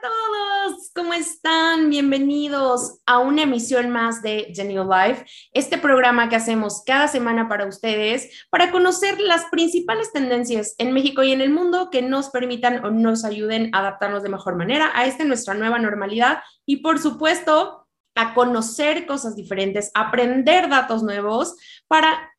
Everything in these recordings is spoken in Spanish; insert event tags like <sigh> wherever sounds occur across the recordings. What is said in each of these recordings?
Todos, ¿cómo están? Bienvenidos a una emisión más de Genio Life, este programa que hacemos cada semana para ustedes, para conocer las principales tendencias en México y en el mundo que nos permitan o nos ayuden a adaptarnos de mejor manera a esta nuestra nueva normalidad y por supuesto a conocer cosas diferentes, aprender datos nuevos para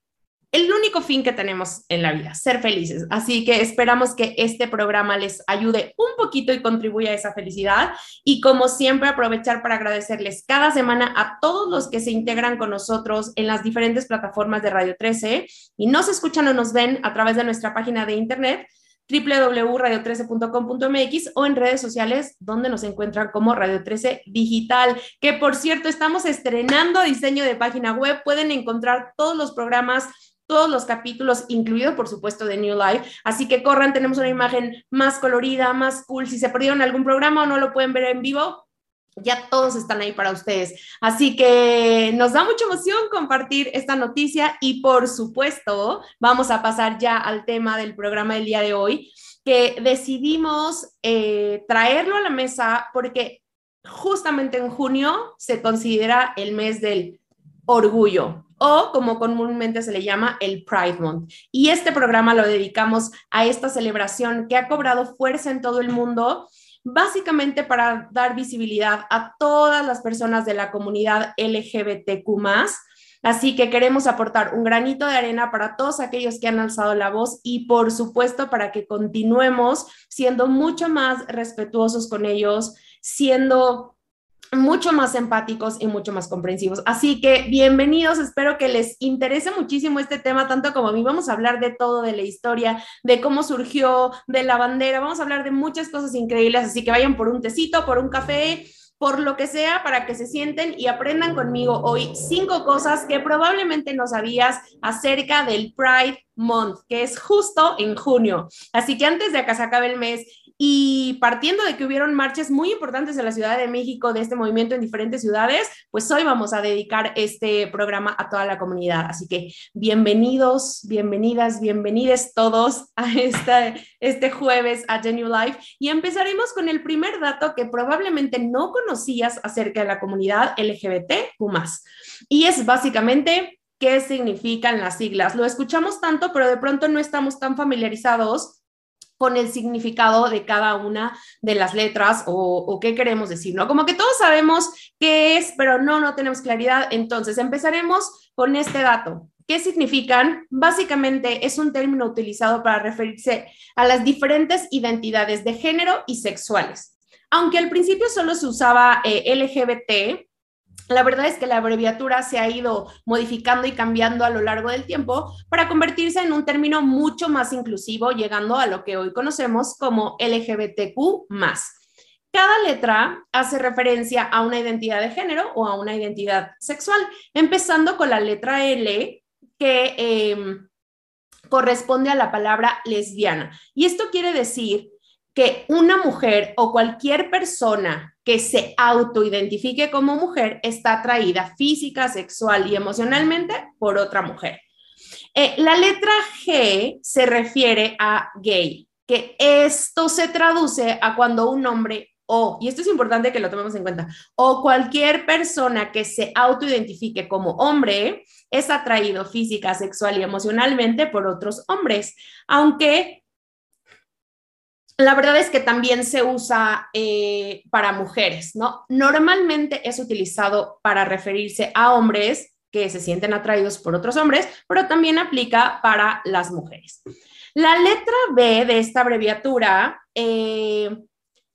el único fin que tenemos en la vida, ser felices. Así que esperamos que este programa les ayude un poquito y contribuya a esa felicidad. Y como siempre, aprovechar para agradecerles cada semana a todos los que se integran con nosotros en las diferentes plataformas de Radio 13 y nos escuchan o nos ven a través de nuestra página de internet www.radio13.com.mx o en redes sociales donde nos encuentran como Radio 13 Digital, que por cierto estamos estrenando diseño de página web, pueden encontrar todos los programas todos los capítulos, incluido por supuesto de New Life. Así que corran, tenemos una imagen más colorida, más cool. Si se perdieron algún programa o no lo pueden ver en vivo, ya todos están ahí para ustedes. Así que nos da mucha emoción compartir esta noticia y por supuesto vamos a pasar ya al tema del programa del día de hoy, que decidimos eh, traerlo a la mesa porque justamente en junio se considera el mes del orgullo o como comúnmente se le llama el Pride Month. Y este programa lo dedicamos a esta celebración que ha cobrado fuerza en todo el mundo, básicamente para dar visibilidad a todas las personas de la comunidad LGBTQ. Así que queremos aportar un granito de arena para todos aquellos que han alzado la voz y por supuesto para que continuemos siendo mucho más respetuosos con ellos, siendo mucho más empáticos y mucho más comprensivos. Así que bienvenidos, espero que les interese muchísimo este tema, tanto como a mí. Vamos a hablar de todo, de la historia, de cómo surgió, de la bandera, vamos a hablar de muchas cosas increíbles, así que vayan por un tecito, por un café, por lo que sea, para que se sienten y aprendan conmigo hoy cinco cosas que probablemente no sabías acerca del Pride Month, que es justo en junio. Así que antes de que se acabe el mes y partiendo de que hubieron marchas muy importantes en la Ciudad de México de este movimiento en diferentes ciudades, pues hoy vamos a dedicar este programa a toda la comunidad. Así que bienvenidos, bienvenidas, bienvenidos todos a esta, este jueves a Genu Life. Y empezaremos con el primer dato que probablemente no conocías acerca de la comunidad LGBTQ. Y es básicamente qué significan las siglas. Lo escuchamos tanto, pero de pronto no estamos tan familiarizados con el significado de cada una de las letras o, qué queremos decir, ¿no? Como que todos sabemos qué es, pero no, no tenemos claridad. Entonces, empezaremos con este dato. ¿Qué significan? Básicamente es un término utilizado para referirse a las diferentes identidades de género y sexuales. Aunque al principio solo se usaba eh, LGBT, la verdad es que la abreviatura se ha ido modificando y cambiando a lo largo del tiempo para convertirse en un término mucho más inclusivo, llegando a lo que hoy conocemos como LGBTQ. Cada letra hace referencia a una identidad de género o a una identidad sexual, empezando con la letra L, que em, corresponde a la palabra lesbiana. Y esto quiere decir que una mujer o cualquier persona que se autoidentifique como mujer está atraída física, sexual y emocionalmente por otra mujer. Eh, la letra G se refiere a gay, que esto se traduce a cuando un hombre o, y esto es importante que lo tomemos en cuenta, o cualquier persona que se autoidentifique como hombre es atraído física, sexual y emocionalmente por otros hombres, aunque la verdad es que también se usa eh, para mujeres, ¿no? Normalmente es utilizado para referirse a hombres que se sienten atraídos por otros hombres, pero también aplica para las mujeres. La letra B de esta abreviatura eh,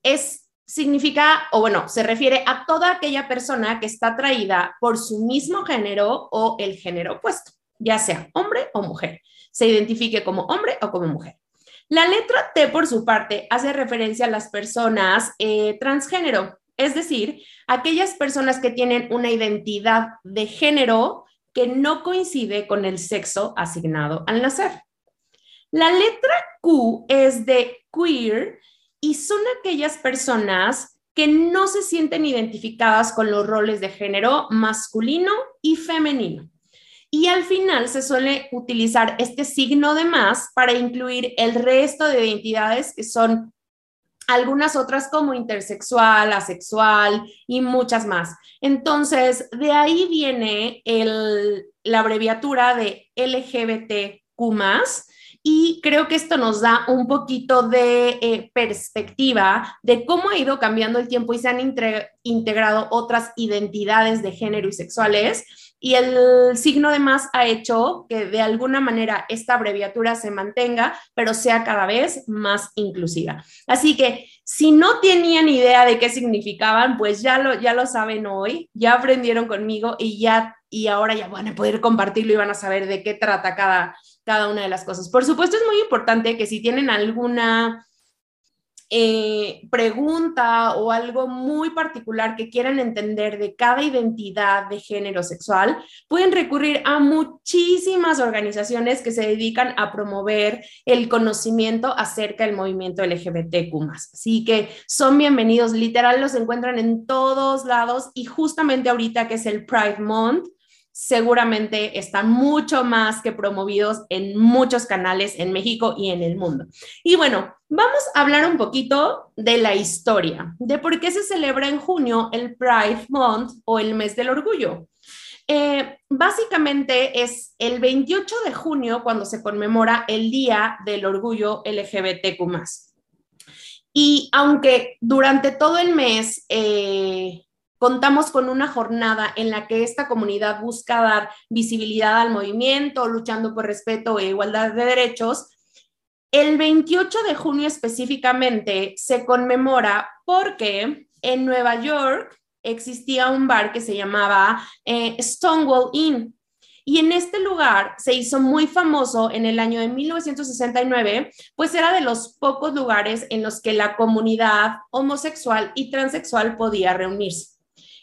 es, significa, o bueno, se refiere a toda aquella persona que está atraída por su mismo género o el género opuesto, ya sea hombre o mujer, se identifique como hombre o como mujer. La letra T, por su parte, hace referencia a las personas eh, transgénero, es decir, aquellas personas que tienen una identidad de género que no coincide con el sexo asignado al nacer. La letra Q es de queer y son aquellas personas que no se sienten identificadas con los roles de género masculino y femenino. Y al final se suele utilizar este signo de más para incluir el resto de identidades que son algunas otras como intersexual, asexual y muchas más. Entonces, de ahí viene la abreviatura de LGBTQ y creo que esto nos da un poquito de eh, perspectiva de cómo ha ido cambiando el tiempo y se han integrado otras identidades de género y sexuales y el signo de más ha hecho que de alguna manera esta abreviatura se mantenga, pero sea cada vez más inclusiva. Así que si no tenían idea de qué significaban, pues ya lo, ya lo saben hoy, ya aprendieron conmigo y ya y ahora ya van a poder compartirlo y van a saber de qué trata cada, cada una de las cosas. Por supuesto, es muy importante que si tienen alguna eh, pregunta o algo muy particular que quieran entender de cada identidad de género sexual, pueden recurrir a muchísimas organizaciones que se dedican a promover el conocimiento acerca del movimiento LGBTQ. Así que son bienvenidos, literal los encuentran en todos lados y justamente ahorita que es el Pride Month, seguramente están mucho más que promovidos en muchos canales en México y en el mundo. Y bueno, vamos a hablar un poquito de la historia, de por qué se celebra en junio el Pride Month o el mes del orgullo. Eh, básicamente es el 28 de junio cuando se conmemora el Día del Orgullo LGBTQ. Y aunque durante todo el mes eh, Contamos con una jornada en la que esta comunidad busca dar visibilidad al movimiento, luchando por respeto e igualdad de derechos. El 28 de junio específicamente se conmemora porque en Nueva York existía un bar que se llamaba eh, Stonewall Inn. Y en este lugar se hizo muy famoso en el año de 1969, pues era de los pocos lugares en los que la comunidad homosexual y transexual podía reunirse.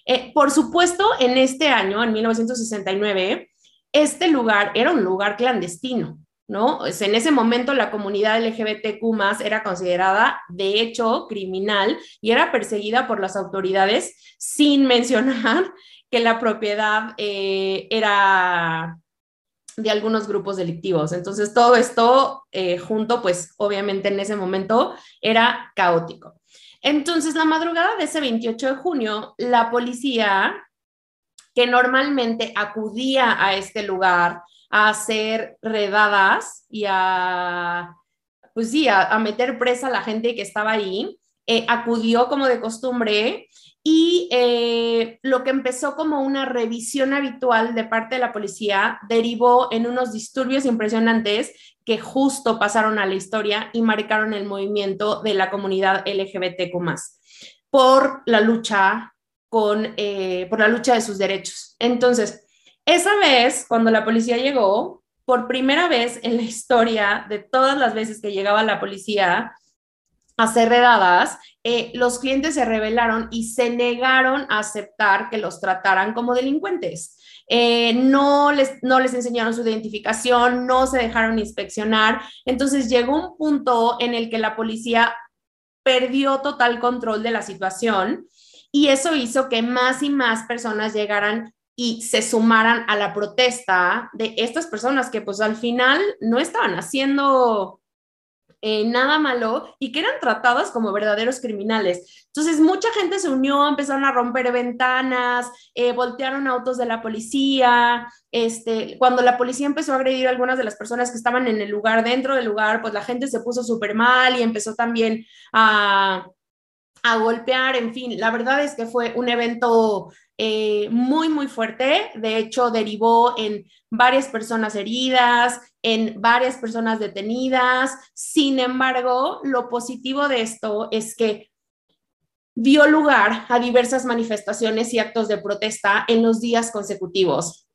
Eh, por supuesto, en este año, en 1969, este lugar era un lugar clandestino, ¿no? en ese momento la comunidad LGBTQ era considerada, de hecho, criminal y era perseguida por las autoridades, sin <laughs> mencionar que la propiedad eh, era de algunos grupos delictivos. Entonces, todo esto eh, junto, pues obviamente en ese momento era caótico. Entonces, la madrugada de ese 28 de junio, la policía, que normalmente acudía a este lugar a hacer redadas y a, pues sí, a, meter presa a la gente que estaba ahí, eh, acudió como de costumbre y eh, lo que empezó como una revisión habitual de parte de la policía derivó en unos disturbios impresionantes que justo pasaron a la historia y marcaron el movimiento de la comunidad LGBTQ por la lucha con, eh, por la lucha de sus derechos. Entonces, esa vez, cuando la policía llegó, por primera vez en la historia de todas las veces que llegaba la policía a hacer redadas, eh, los clientes se rebelaron y se negaron a aceptar que los trataran como delincuentes. Eh, no, les, no les enseñaron su identificación, no se dejaron inspeccionar. Entonces llegó un punto en el que la policía perdió total control de la situación y eso hizo que más y más personas llegaran y se sumaran a la protesta de estas personas que pues al final no estaban haciendo eh, nada malo y que eran tratadas como verdaderos criminales. Entonces, mucha gente se unió, empezaron a romper ventanas, eh, voltearon autos de la policía. Este, cuando la policía empezó a agredir a algunas de las personas que estaban en el lugar, dentro del lugar, pues la gente se puso súper mal y empezó también a a golpear, en fin, la verdad es que fue un evento eh, muy, muy fuerte. De hecho, derivó en varias personas heridas, en varias personas detenidas. Sin embargo, lo positivo de esto es que dio lugar a diversas manifestaciones y actos de protesta en los días consecutivos.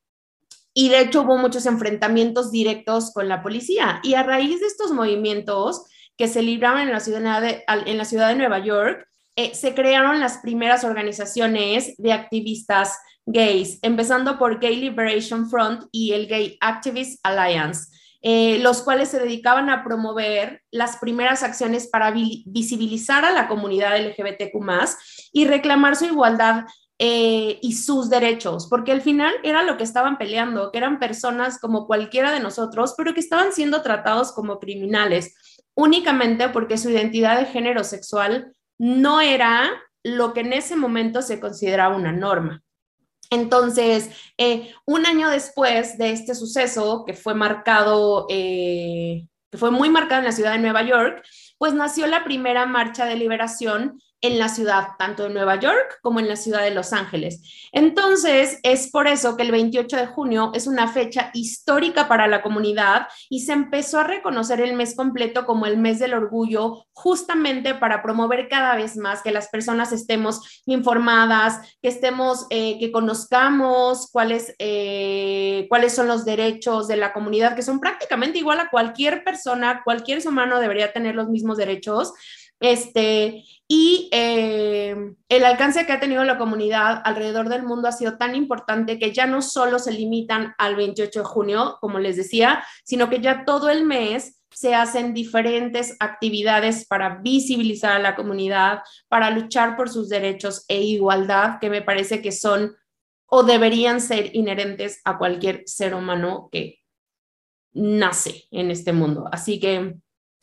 Y de hecho hubo muchos enfrentamientos directos con la policía. Y a raíz de estos movimientos que se libraron en la ciudad de, en la ciudad de Nueva York, eh, se crearon las primeras organizaciones de activistas gays, empezando por Gay Liberation Front y el Gay Activist Alliance, eh, los cuales se dedicaban a promover las primeras acciones para visibilizar a la comunidad LGBTQ y reclamar su igualdad eh, y sus derechos, porque al final era lo que estaban peleando, que eran personas como cualquiera de nosotros, pero que estaban siendo tratados como criminales únicamente porque su identidad de género sexual no era lo que en ese momento se consideraba una norma. Entonces, eh, un año después de este suceso, que fue marcado, eh, que fue muy marcado en la ciudad de Nueva York, pues nació la primera marcha de liberación en la ciudad, tanto de Nueva York como en la ciudad de Los Ángeles. Entonces, es por eso que el 28 de junio es una fecha histórica para la comunidad y se empezó a reconocer el mes completo como el mes del orgullo, justamente para promover cada vez más que las personas estemos informadas, que estemos, eh, que conozcamos cuáles, eh, cuáles son los derechos de la comunidad, que son prácticamente igual a cualquier persona, cualquier humano debería tener los mismos derechos. Este, y eh, el alcance que ha tenido la comunidad alrededor del mundo ha sido tan importante que ya no solo se limitan al 28 de junio, como les decía, sino que ya todo el mes se hacen diferentes actividades para visibilizar a la comunidad, para luchar por sus derechos e igualdad, que me parece que son o deberían ser inherentes a cualquier ser humano que nace en este mundo. Así que,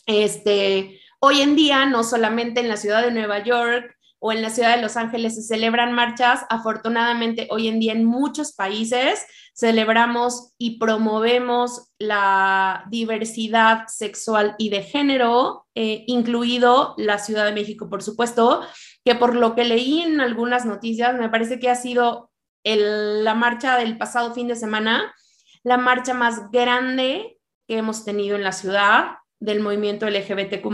este, Hoy en día, no solamente en la ciudad de Nueva York o en la ciudad de Los Ángeles se celebran marchas, afortunadamente hoy en día en muchos países celebramos y promovemos la diversidad sexual y de género, eh, incluido la Ciudad de México, por supuesto, que por lo que leí en algunas noticias, me parece que ha sido la marcha del pasado fin de semana, la marcha más grande que hemos tenido en la ciudad del movimiento LGBTQ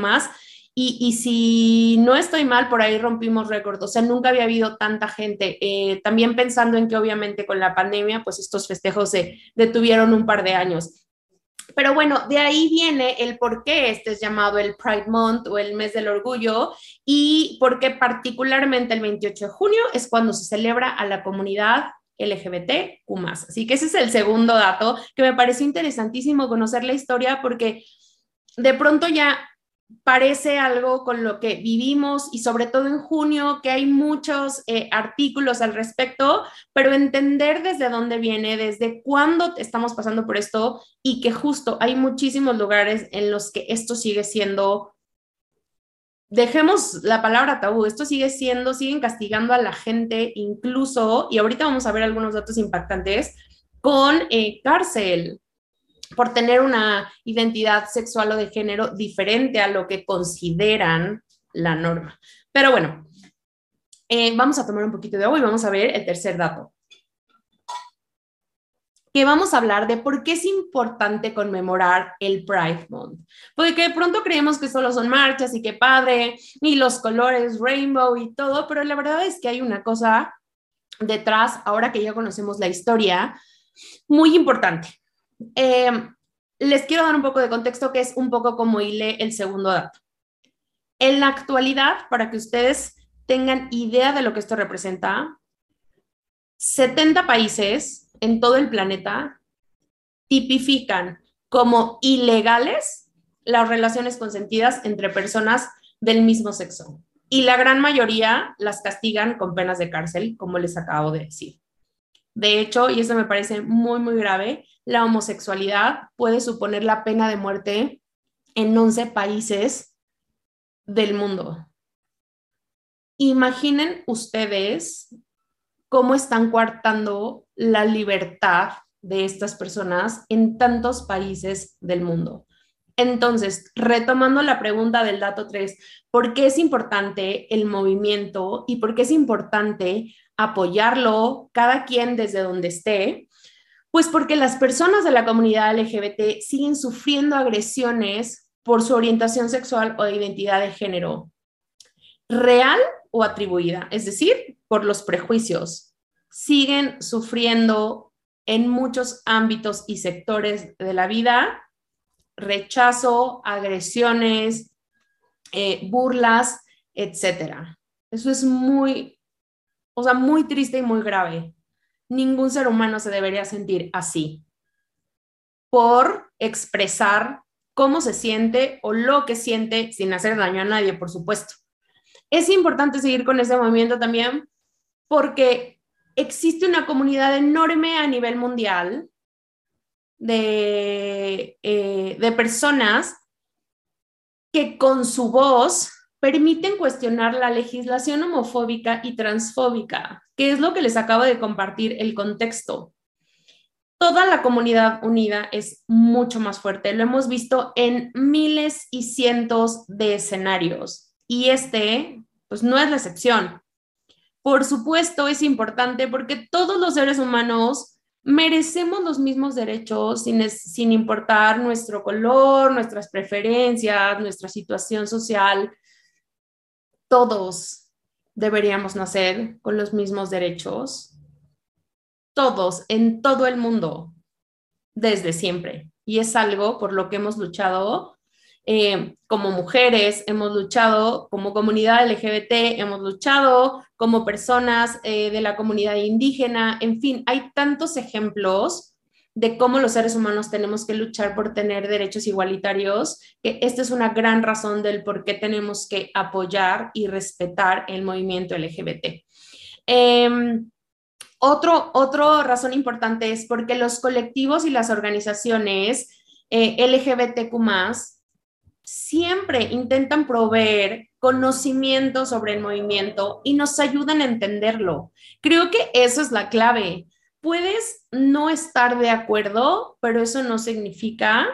y, y, si no estoy mal, por ahí rompimos récord, o sea, nunca había habido tanta gente. Eh, también pensando en que obviamente con la pandemia, pues estos festejos se detuvieron un par de años. Pero bueno, de ahí viene el por qué este es llamado el Pride Month o el mes del orgullo y por qué particularmente el 28 de junio es cuando se celebra a la comunidad LGBTQ. Así que ese es el segundo dato que me pareció interesantísimo conocer la historia porque de pronto ya parece algo con lo que vivimos y sobre todo en junio, que hay muchos eh, artículos al respecto, pero entender desde dónde viene, desde cuándo estamos pasando por esto y que justo hay muchísimos lugares en los que esto sigue siendo, dejemos la palabra tabú, esto sigue siendo, siguen castigando a la gente incluso, y ahorita vamos a ver algunos datos impactantes, con eh, cárcel, por tener una identidad sexual o de género diferente a lo que consideran la norma. Pero bueno, eh, vamos a tomar un poquito de agua y vamos a ver el tercer dato. Que vamos a hablar de por qué es importante conmemorar el Pride Month. Porque de pronto creemos que solo son marchas y qué padre, y los colores rainbow y todo, pero la verdad es que hay una cosa detrás, ahora que ya conocemos la historia, muy importante. Eh, les quiero dar un poco de contexto que es un poco como hile el segundo dato. En la actualidad, para que ustedes tengan idea de lo que esto representa, 70 países en todo el planeta tipifican como ilegales las relaciones consentidas entre personas del mismo sexo. Y la gran mayoría las castigan con penas de cárcel, como les acabo de decir. De hecho, y eso me parece muy, muy grave, la homosexualidad puede suponer la pena de muerte en 11 países del mundo. Imaginen ustedes cómo están coartando la libertad de estas personas en tantos países del mundo. Entonces, retomando la pregunta del dato 3, ¿por qué es importante el movimiento y por qué es importante apoyarlo cada quien desde donde esté? Pues porque las personas de la comunidad LGBT siguen sufriendo agresiones por su orientación sexual o de identidad de género, real o atribuida, es decir, por los prejuicios. Siguen sufriendo en muchos ámbitos y sectores de la vida rechazo, agresiones, eh, burlas, etcétera. Eso es muy, o sea, muy triste y muy grave. Ningún ser humano se debería sentir así por expresar cómo se siente o lo que siente sin hacer daño a nadie, por supuesto. Es importante seguir con ese movimiento también porque existe una comunidad enorme a nivel mundial de, eh, de personas que con su voz permiten cuestionar la legislación homofóbica y transfóbica, que es lo que les acabo de compartir el contexto toda la comunidad unida es mucho más fuerte. Lo hemos visto en miles y cientos de escenarios y este, pues no es la excepción. Por supuesto, es importante porque todos los seres humanos merecemos los mismos derechos sin, sin importar nuestro color, nuestras preferencias, nuestra situación social. Todos deberíamos nacer con los mismos derechos todos en todo el mundo desde siempre. Y es algo por lo que hemos luchado eh, como mujeres, hemos luchado como comunidad LGBT, hemos luchado como personas eh, de la comunidad indígena, en fin, hay tantos ejemplos de cómo los seres humanos tenemos que luchar por tener derechos igualitarios, que esta es una gran razón del por qué tenemos que apoyar y respetar el movimiento LGBT. Em, otro, otra razón importante es porque los colectivos y las organizaciones eh, LGBTQ siempre intentan proveer conocimiento sobre el movimiento y nos ayudan a entenderlo. Creo que eso es la clave. Puedes no estar de acuerdo, pero eso no significa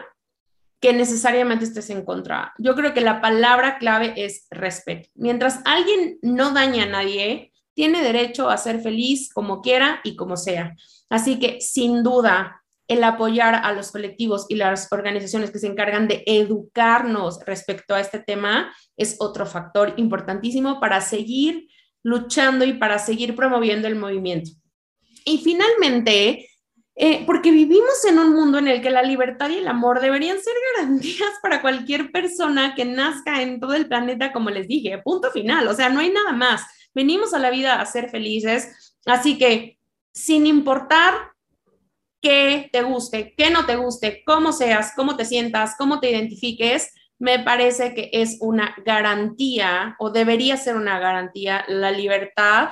que necesariamente estés en contra. Yo creo que la palabra clave es respeto. Mientras alguien no daña a nadie, tiene derecho a ser feliz como quiera y como sea. Así que sin duda, el apoyar a los colectivos y las organizaciones que se encargan de educarnos respecto a este tema es otro factor importantísimo para seguir luchando y para seguir promoviendo el movimiento. Y finalmente, eh, porque vivimos en un mundo en el que la libertad y el amor deberían ser <laughs> garantías para cualquier persona que nazca en todo el planeta, como les dije, punto final, o sea, no hay nada más. Venimos a la vida a ser felices, así que sin importar qué te guste, qué no te guste, cómo seas, cómo te sientas, cómo te identifiques, me parece que es una garantía o debería ser una garantía la libertad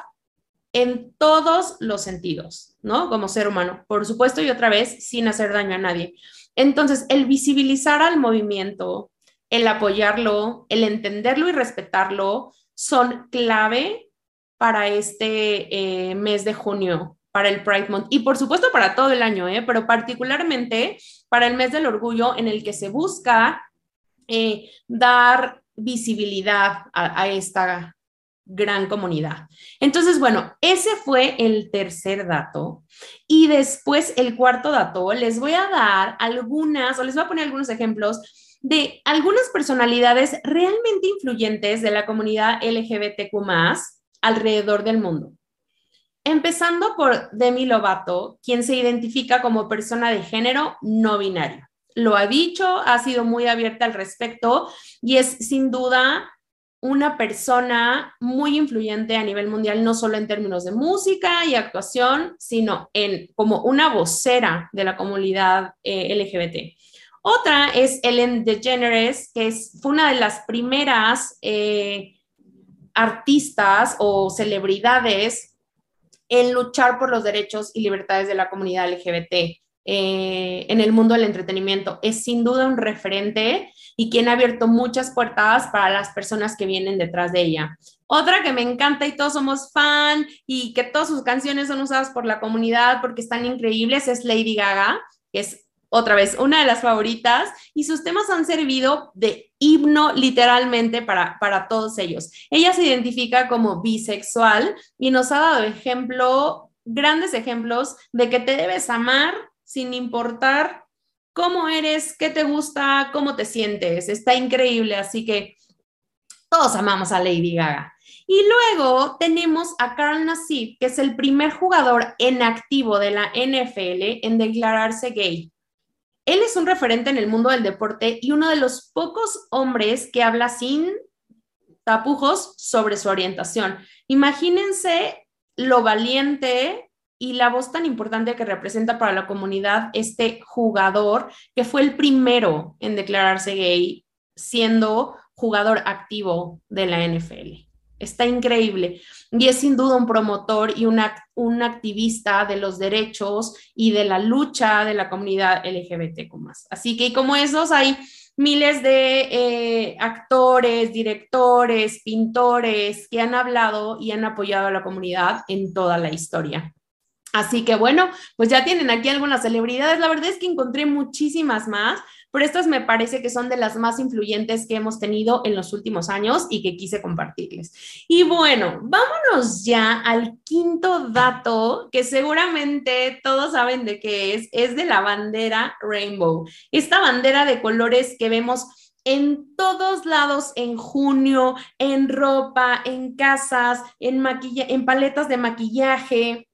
en todos los sentidos, ¿no? Como ser humano, por supuesto, y otra vez, sin hacer daño a nadie. Entonces, el visibilizar al movimiento, el apoyarlo, el entenderlo y respetarlo, son clave para este eh, mes de junio, para el Pride Month y por supuesto para todo el año, ¿eh? pero particularmente para el mes del orgullo en el que se busca eh, dar visibilidad a, esta gran comunidad. Entonces, bueno, ese fue el tercer dato. Y después el cuarto dato, les voy a dar algunas, o les voy a poner algunos ejemplos de algunas personalidades realmente influyentes de la comunidad LGBTQ alrededor del mundo. Empezando por Demi Lovato, quien se identifica como persona de género no binario. Lo ha dicho, ha sido muy abierta al respecto y es sin duda una persona muy influyente a nivel mundial, no solo en términos de música y actuación, sino en como una vocera de la comunidad eh, LGBT. Otra es Ellen DeGeneres, que es, fue una de las primeras eh, artistas o celebridades en luchar por los derechos y libertades de la comunidad LGBT eh, en el mundo del entretenimiento. Es sin duda un referente y quien ha abierto muchas puertas para las personas que vienen detrás de ella. Otra que me encanta y todos somos fan y que todas sus canciones son usadas por la comunidad porque están increíbles es Lady Gaga, que es otra vez una de las favoritas y sus temas han servido de himno literalmente para, para todos ellos. Ella se identifica como bisexual y nos ha dado ejemplo, grandes ejemplos de que te debes amar sin importar cómo eres, qué te gusta, cómo te sientes. Está increíble, así que todos amamos a Lady Gaga. Y luego tenemos a Carl Nassif, que es el primer jugador en activo de la NFL en declararse gay. Él es un referente en el mundo del deporte y uno de los pocos hombres que habla sin tapujos sobre su orientación. Imagínense lo valiente y la voz tan importante que representa para la comunidad este jugador que fue el primero en declararse gay siendo jugador activo de la NFL. Está increíble. Y es sin duda un promotor y un activista de los derechos y de la lucha de la comunidad LGBT. Así que como esos hay miles de eh, actores, directores, pintores que han hablado y han apoyado a la comunidad en toda la historia. Así que bueno, pues ya tienen aquí algunas celebridades. La verdad es que encontré muchísimas más pero estas me parece que son de las más influyentes que hemos tenido en los últimos años y que quise compartirles. Y bueno, vámonos ya al quinto dato que seguramente todos saben de qué es, es de la bandera Rainbow. Esta bandera de colores que vemos en todos lados en junio, en ropa, en casas, en, en paletas de maquillaje.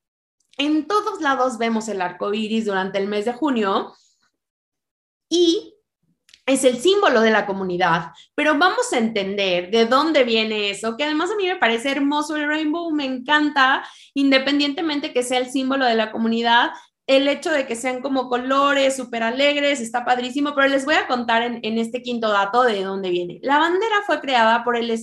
En todos lados vemos el arco iris durante el mes de junio y es el símbolo de la comunidad, pero vamos a entender de dónde viene eso, que además a mí me parece hermoso el rainbow, me encanta, independientemente que sea el símbolo de la comunidad, el hecho de que sean como colores súper alegres, está padrísimo, pero les voy a contar en, en, este quinto dato de dónde viene. La bandera fue creada por el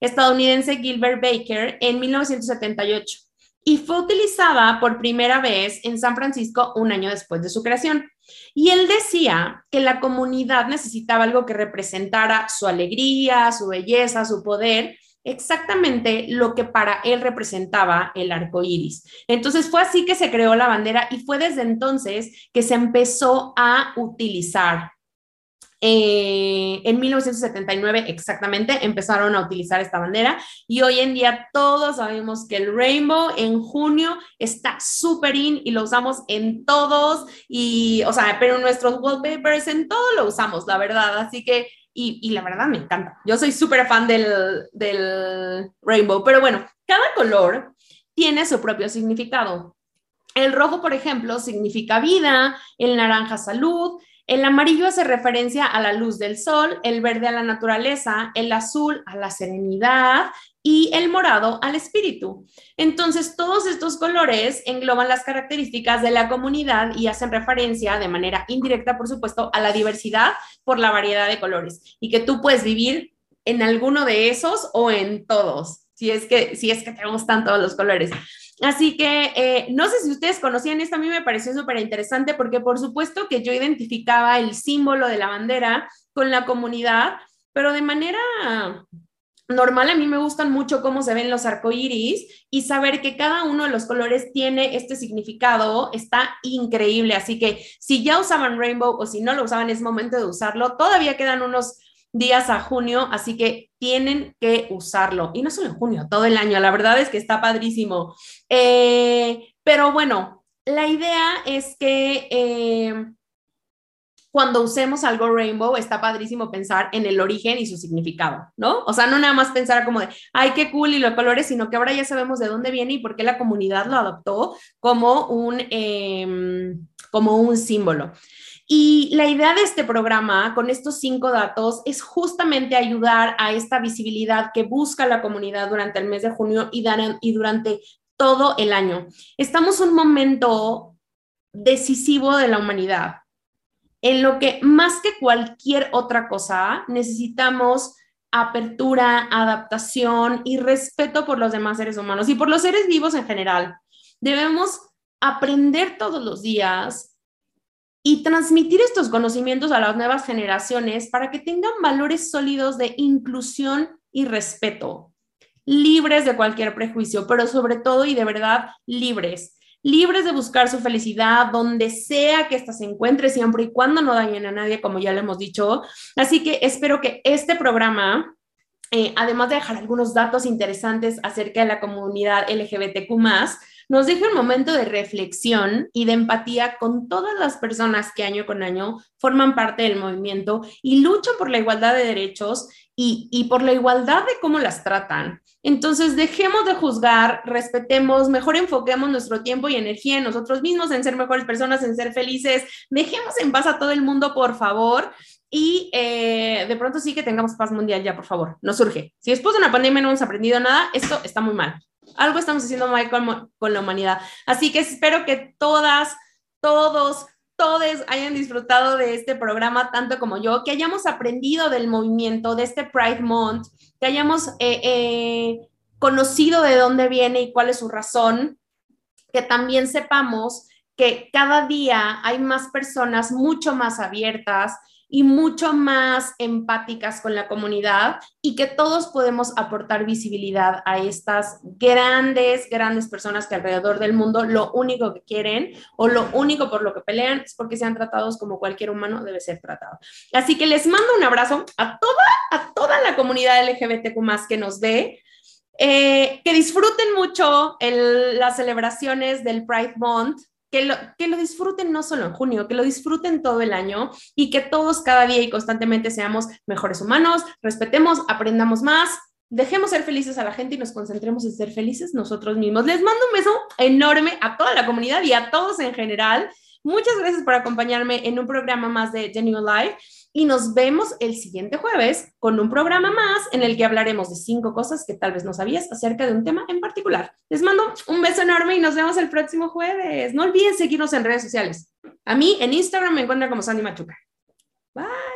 estadounidense Gilbert Baker en 1978 y fue utilizada por primera vez en San Francisco un año después de su creación. Y él decía que la comunidad necesitaba algo que representara su alegría, su belleza, su poder, exactamente lo que para él representaba el arco iris. Entonces fue así que se creó la bandera y fue desde entonces que se empezó a utilizar eh, en 1979 exactamente empezaron a utilizar esta bandera y hoy en día todos sabemos que el rainbow en junio está súper in y lo usamos en todos y, o sea, pero nuestros wallpapers en todo lo usamos, la verdad. Así que, y, la verdad me encanta. Yo soy súper fan del, del rainbow, pero bueno, cada color tiene su propio significado. El rojo, por ejemplo, significa vida, el naranja salud, el amarillo hace referencia a la luz del sol, el verde a la naturaleza, el azul a la serenidad y el morado al espíritu. Entonces, todos estos colores engloban las características de la comunidad y hacen referencia de manera indirecta, por supuesto, a la diversidad por la variedad de colores y que tú puedes vivir en alguno de esos o en todos, si es que, si es que te gustan todos los colores. Así que eh, no sé si ustedes conocían esto, a mí me pareció súper interesante porque por supuesto que yo identificaba el símbolo de la bandera con la comunidad, pero de manera normal a mí me gustan mucho cómo se ven los arcoíris y saber que cada uno de los colores tiene este significado está increíble. Así que si ya usaban Rainbow o si no lo usaban, es momento de usarlo. Todavía quedan unos días a junio, así que tienen que usarlo. Y no solo en junio, todo el año, la verdad es que está padrísimo. Eh, pero bueno, la idea es que eh, cuando usemos algo rainbow, está padrísimo pensar en el origen y su significado, ¿no? O sea, no nada más pensar como de, ay, qué cool y los colores, sino que ahora ya sabemos de dónde viene y por qué la comunidad lo adoptó como un, em, como un símbolo. Y la idea de este programa, con estos cinco datos, es justamente ayudar a esta visibilidad que busca la comunidad durante el mes de junio y, durante todo el año. Estamos en un momento decisivo de la humanidad, en lo que más que cualquier otra cosa necesitamos apertura, adaptación y respeto por los demás seres humanos y por los seres vivos en general. Debemos aprender todos los días y transmitir estos conocimientos a las nuevas generaciones para que tengan valores sólidos de inclusión y respeto, libres de cualquier prejuicio, pero sobre todo y de verdad libres, libres de buscar su felicidad donde sea que ésta se encuentre, siempre y cuando no dañen a nadie, como ya le hemos dicho. Así que espero que este programa eh, además de dejar algunos datos interesantes acerca de la comunidad LGBTQ, nos deje un momento de reflexión y de empatía con todas las personas que año con año forman parte del movimiento y luchan por la igualdad de derechos y, y por la igualdad de cómo las tratan. Entonces, dejemos de juzgar, respetemos, mejor enfoquemos nuestro tiempo y energía en nosotros mismos, en ser mejores personas, en ser felices. Dejemos en paz a todo el mundo, por favor y eh, de pronto sí que tengamos paz mundial ya, por favor, nos surge. Si después de una pandemia no hemos aprendido nada, esto está muy mal. Algo estamos haciendo mal con, la humanidad. Así que espero que todas, todos, todos hayan disfrutado de este programa tanto como yo, que hayamos aprendido del movimiento, de este Pride Month, que hayamos eh, eh, conocido de dónde viene y cuál es su razón, que también sepamos que cada día hay más personas mucho más abiertas, y mucho más empáticas con la comunidad y que todos podemos aportar visibilidad a estas grandes, grandes personas que alrededor del mundo lo único que quieren o lo único por lo que pelean es porque sean tratados como cualquier humano debe ser tratado. Así que les mando un abrazo a toda, a toda la comunidad LGBTQ más que nos ve. Eh, que disfruten mucho las celebraciones del Pride Month que lo, que lo disfruten no solo en junio, que lo disfruten todo el año y que todos cada día y constantemente seamos mejores humanos, respetemos, aprendamos más, dejemos ser felices a la gente y nos concentremos en ser felices nosotros mismos. Les mando un beso enorme a toda la comunidad y a todos en general. Muchas gracias por acompañarme en un programa más de Genuine Life y nos vemos el siguiente jueves con un programa más en el que hablaremos de cinco cosas que tal vez no sabías acerca de un tema en particular. Les mando un beso enorme y nos vemos el próximo jueves. No olviden seguirnos en redes sociales. A mí en Instagram me encuentran como Sandy Machuca. Bye.